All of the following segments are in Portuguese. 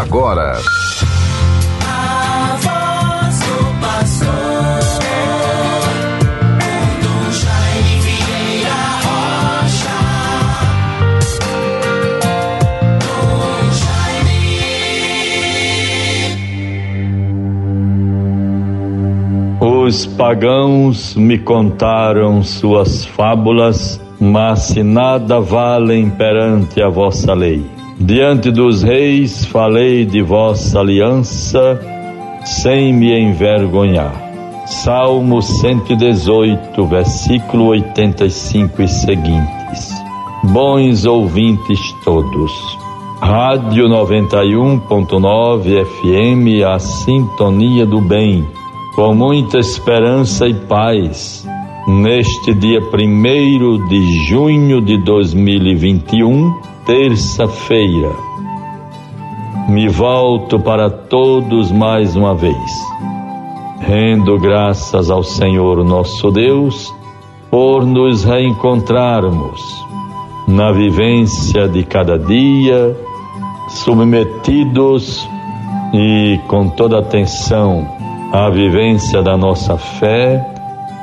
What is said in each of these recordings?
agora. Os pagãos me contaram suas fábulas, mas se nada valem perante a vossa lei. Diante dos reis falei de vossa aliança, sem me envergonhar. Salmo 118, versículo 85 e seguintes. Bons ouvintes todos. Rádio 91.9 FM, a sintonia do bem, com muita esperança e paz. Neste dia 1 de junho de 2021, terça-feira. Me volto para todos mais uma vez. Rendo graças ao Senhor nosso Deus por nos reencontrarmos na vivência de cada dia, submetidos e com toda atenção à vivência da nossa fé,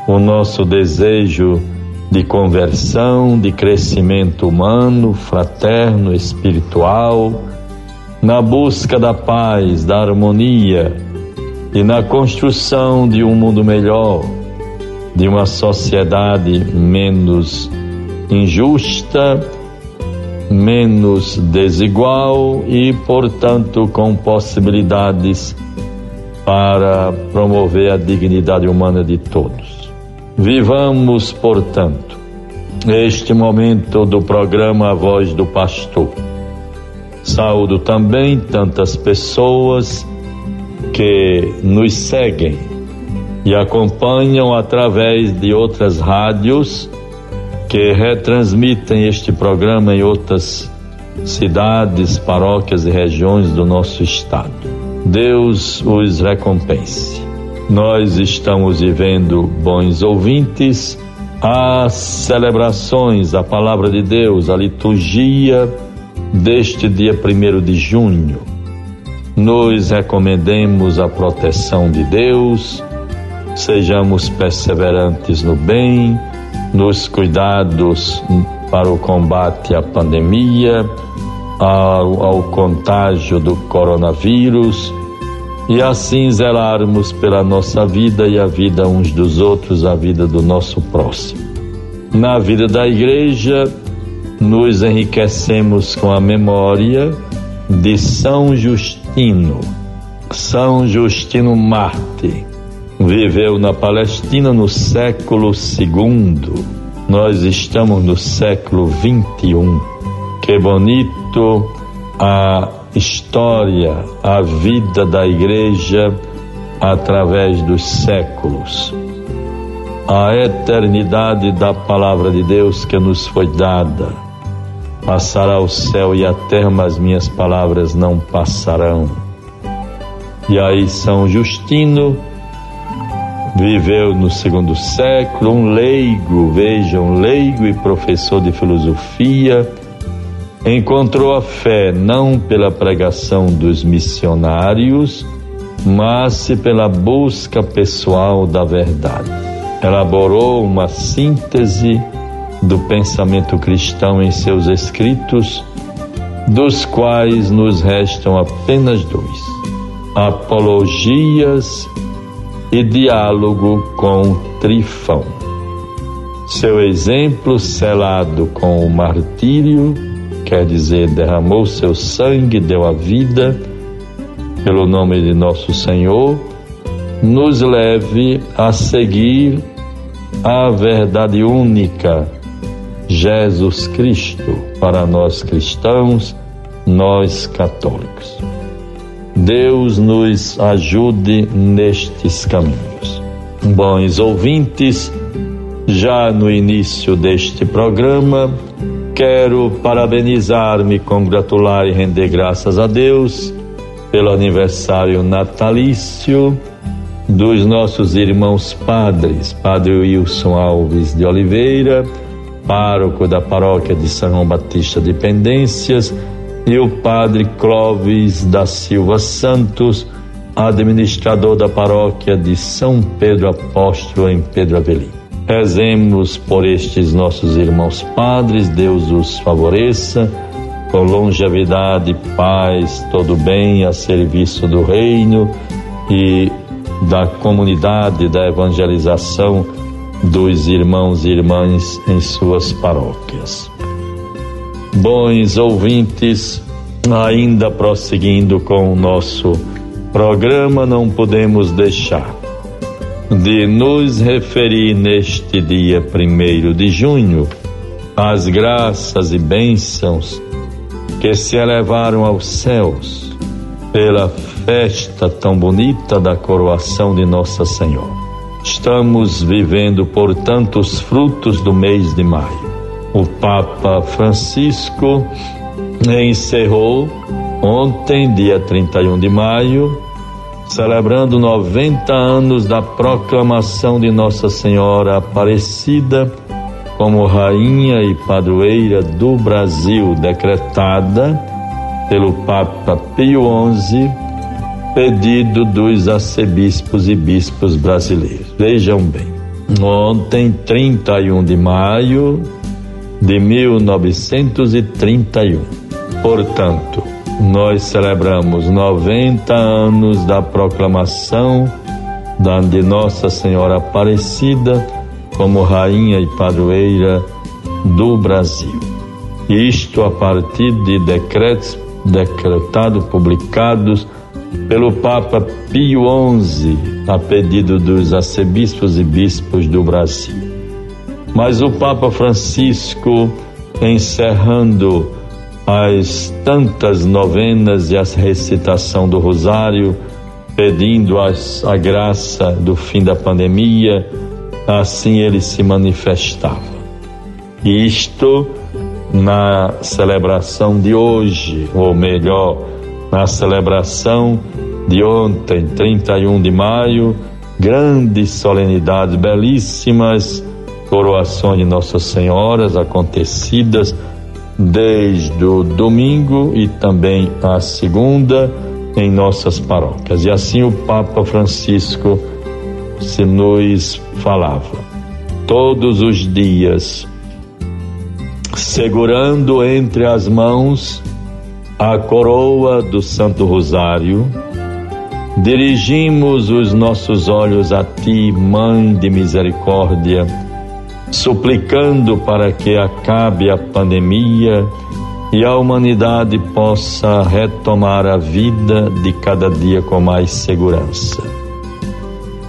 o nosso desejo de conversão, de crescimento humano, fraterno, espiritual, na busca da paz, da harmonia e na construção de um mundo melhor, de uma sociedade menos injusta, menos desigual e, portanto, com possibilidades para promover a dignidade humana de todos. Vivamos, portanto, este momento do programa A Voz do Pastor. Saúdo também tantas pessoas que nos seguem e acompanham através de outras rádios que retransmitem este programa em outras cidades, paróquias e regiões do nosso estado. Deus os recompense. Nós estamos vivendo, bons ouvintes, as celebrações, a palavra de Deus, a liturgia deste dia 1 de junho. Nos recomendemos a proteção de Deus, sejamos perseverantes no bem, nos cuidados para o combate à pandemia, ao, ao contágio do coronavírus e assim zelarmos pela nossa vida e a vida uns dos outros, a vida do nosso próximo. Na vida da igreja, nos enriquecemos com a memória de São Justino. São Justino Marte viveu na Palestina no século II. Nós estamos no século 21. Que bonito a história, a vida da igreja através dos séculos. A eternidade da palavra de Deus que nos foi dada. Passará o céu e a terra, mas minhas palavras não passarão. E aí São Justino viveu no segundo século, um leigo, vejam, leigo e professor de filosofia, encontrou a fé não pela pregação dos missionários, mas pela busca pessoal da verdade. Elaborou uma síntese do pensamento cristão em seus escritos, dos quais nos restam apenas dois: Apologias e Diálogo com Trifão. Seu exemplo, selado com o martírio, quer dizer, derramou seu sangue, deu a vida, pelo nome de nosso Senhor, nos leve a seguir a verdade única, Jesus Cristo, para nós cristãos, nós católicos. Deus nos ajude nestes caminhos. Bons ouvintes, já no início deste programa, quero parabenizar-me, congratular e render graças a Deus pelo aniversário natalício dos nossos irmãos padres, Padre Wilson Alves de Oliveira, pároco da paróquia de São João Batista de Pendências, e o Padre Clóvis da Silva Santos, administrador da paróquia de São Pedro Apóstolo em Pedro Avelim. Rezemos por estes nossos irmãos padres, Deus os favoreça, com longevidade, paz, todo bem a serviço do reino e da comunidade da evangelização dos irmãos e irmãs em suas paróquias. Bons ouvintes, ainda prosseguindo com o nosso programa, não podemos deixar de nos referir neste dia primeiro de junho às graças e bênçãos que se elevaram aos céus pela festa tão bonita da coroação de Nossa Senhora. Estamos vivendo, portanto, os frutos do mês de maio. O Papa Francisco encerrou ontem, dia 31 de maio, celebrando 90 anos da proclamação de Nossa Senhora Aparecida como rainha e padroeira do Brasil, decretada pelo Papa Pio XI, pedido dos arcebispos e bispos brasileiros. Vejam bem, ontem, 31 de maio de 1931, portanto, nós celebramos 90 anos da proclamação de Nossa Senhora Aparecida como rainha e padroeira do Brasil. Isto a partir de decretos decretados, publicados pelo Papa Pio XI, a pedido dos arcebispos e bispos do Brasil. Mas o Papa Francisco, encerrando as tantas novenas e a recitação do Rosário, pedindo as, a graça do fim da pandemia, assim ele se manifestava. Isto na celebração de hoje, ou melhor, na celebração de ontem, 31 de maio, grandes solenidades belíssimas, coroações de Nossas Senhoras acontecidas desde o domingo e também a segunda em nossas paróquias. E assim o Papa Francisco se nos falava todos os dias, segurando entre as mãos a coroa do Santo Rosário, dirigimos os nossos olhos a Ti, Mãe de Misericórdia suplicando para que acabe a pandemia e a humanidade possa retomar a vida de cada dia com mais segurança.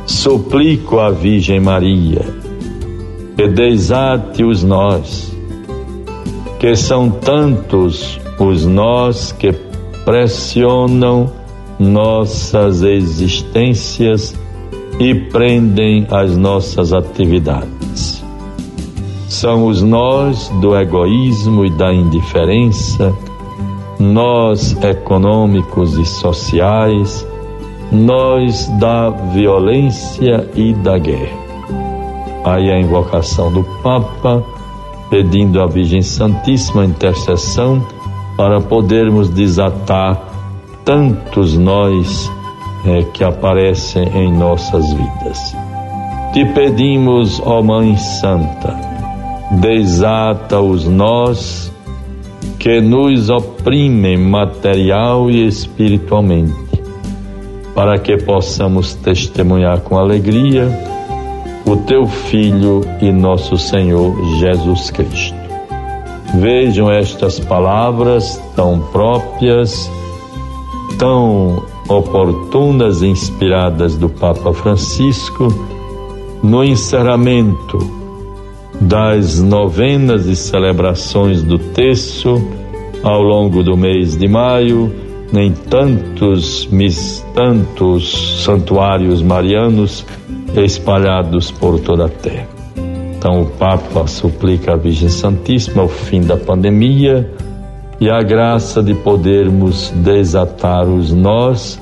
Suplico à Virgem Maria que desate os nós, que são tantos os nós que pressionam nossas existências e prendem as nossas atividades são os nós do egoísmo e da indiferença, nós econômicos e sociais, nós da violência e da guerra. Aí a invocação do Papa, pedindo à Virgem Santíssima intercessão para podermos desatar tantos nós é, que aparecem em nossas vidas. Te pedimos, ó Mãe Santa, desata os nós que nos oprimem material e espiritualmente, para que possamos testemunhar com alegria o teu Filho e nosso Senhor Jesus Cristo. Vejam estas palavras tão próprias, tão oportunas inspiradas do Papa Francisco no encerramento das novenas e celebrações do terço ao longo do mês de maio, nem tantos, tantos santuários marianos espalhados por toda a terra. Então o Papa suplica à Virgem Santíssima o fim da pandemia e a graça de podermos desatar os nós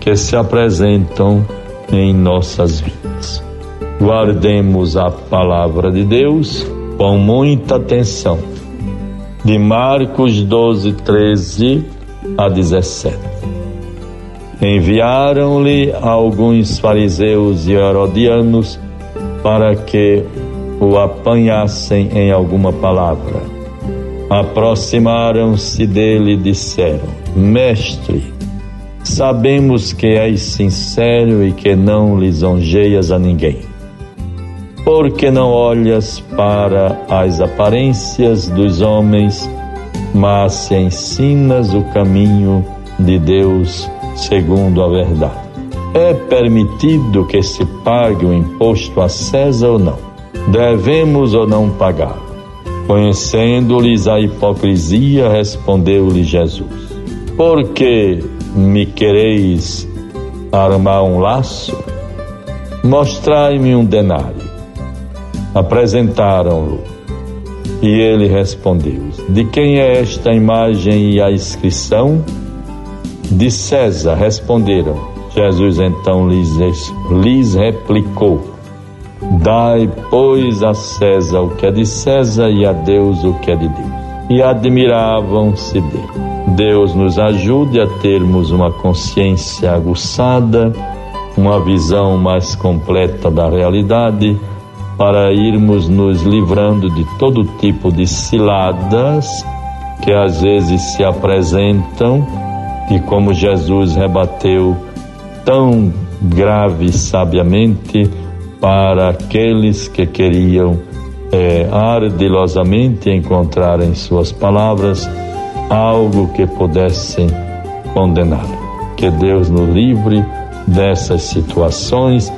que se apresentam em nossas vidas. Guardemos a palavra de Deus com muita atenção de Marcos 12, 13 a 17. Enviaram-lhe alguns fariseus e herodianos para que o apanhassem em alguma palavra. Aproximaram-se dele e disseram: Mestre, sabemos que és sincero e que não lisonjeias a ninguém. Por que não olhas para as aparências dos homens? mas se ensinas o caminho de Deus segundo a verdade. É permitido que se pague o imposto a César ou não? Devemos ou não pagar? Conhecendo-lhes a hipocrisia, respondeu-lhe Jesus: Por que me quereis armar um laço? Mostrai-me um denário. Apresentaram-lo e ele respondeu: De quem é esta imagem e a inscrição? De César, responderam. Jesus então lhes, lhes replicou: Dai, pois, a César o que é de César e a Deus o que é de Deus. E admiravam-se dele. Deus nos ajude a termos uma consciência aguçada, uma visão mais completa da realidade para irmos nos livrando de todo tipo de ciladas que às vezes se apresentam e como Jesus rebateu tão grave e sabiamente para aqueles que queriam é, ardilosamente encontrar em suas palavras algo que pudessem condenar. Que Deus nos livre dessas situações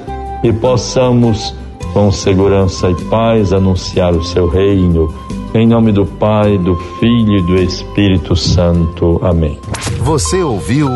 e possamos com segurança e paz anunciar o seu reino. Em nome do Pai, do Filho e do Espírito Santo. Amém. Você ouviu